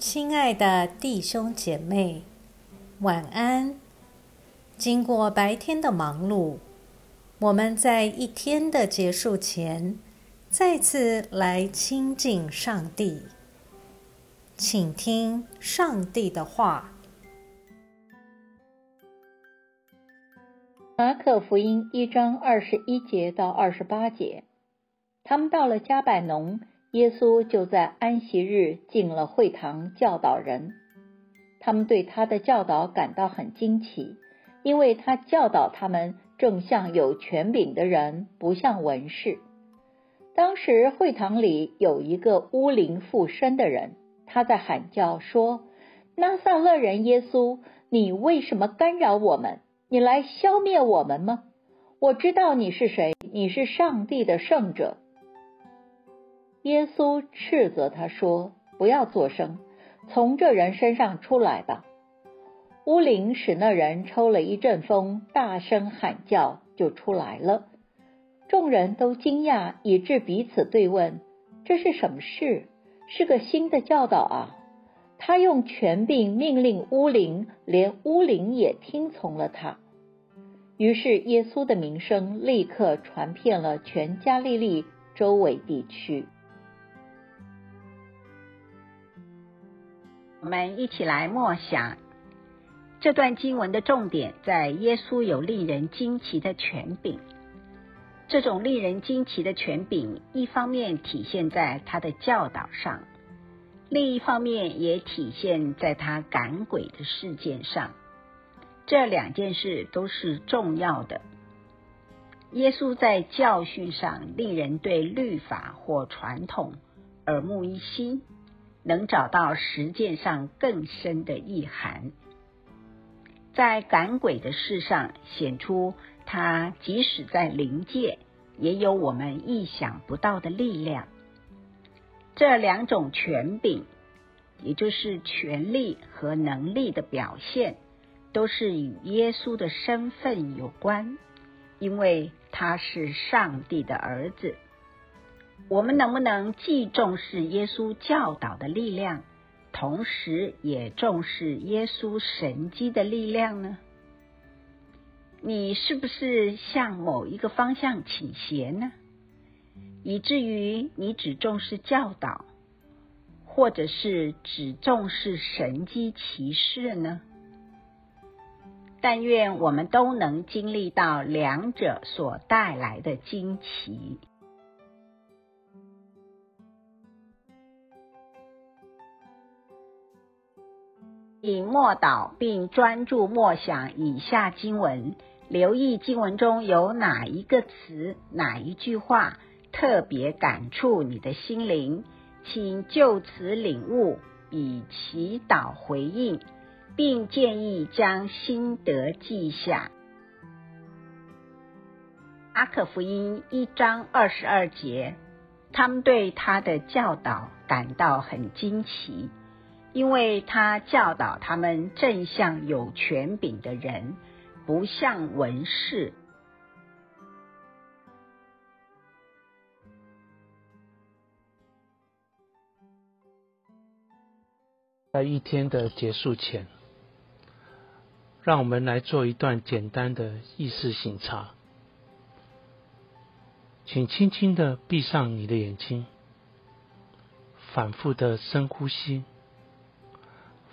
亲爱的弟兄姐妹，晚安。经过白天的忙碌，我们在一天的结束前，再次来亲近上帝，请听上帝的话。马可福音一章二十一节到二十八节，他们到了加百农，耶稣就在安息日进了会堂教导人。他们对他的教导感到很惊奇，因为他教导他们正像有权柄的人，不像文士。当时会堂里有一个巫灵附身的人，他在喊叫说：“拿撒勒人耶稣，你为什么干扰我们？”你来消灭我们吗？我知道你是谁，你是上帝的圣者。耶稣斥责他说：“不要作声，从这人身上出来吧。”乌灵使那人抽了一阵风，大声喊叫，就出来了。众人都惊讶，以致彼此对问：“这是什么事？是个新的教导啊！”他用权柄命令巫灵，连巫灵也听从了他。于是耶稣的名声立刻传遍了全加利利周围地区。我们一起来默想这段经文的重点，在耶稣有令人惊奇的权柄。这种令人惊奇的权柄，一方面体现在他的教导上。另一方面，也体现在他赶鬼的事件上。这两件事都是重要的。耶稣在教训上令人对律法或传统耳目一新，能找到实践上更深的意涵。在赶鬼的事上，显出他即使在灵界，也有我们意想不到的力量。这两种权柄，也就是权力和能力的表现，都是与耶稣的身份有关，因为他是上帝的儿子。我们能不能既重视耶稣教导的力量，同时也重视耶稣神迹的力量呢？你是不是向某一个方向倾斜呢？以至于你只重视教导，或者是只重视神机骑士呢？但愿我们都能经历到两者所带来的惊奇。以默祷并专注默想以下经文，留意经文中有哪一个词、哪一句话。特别感触你的心灵，请就此领悟，以祈祷回应，并建议将心得记下。阿克福音一章二十二节，他们对他的教导感到很惊奇，因为他教导他们正像有权柄的人，不像文士。在一天的结束前，让我们来做一段简单的意识醒察。请轻轻的闭上你的眼睛，反复的深呼吸，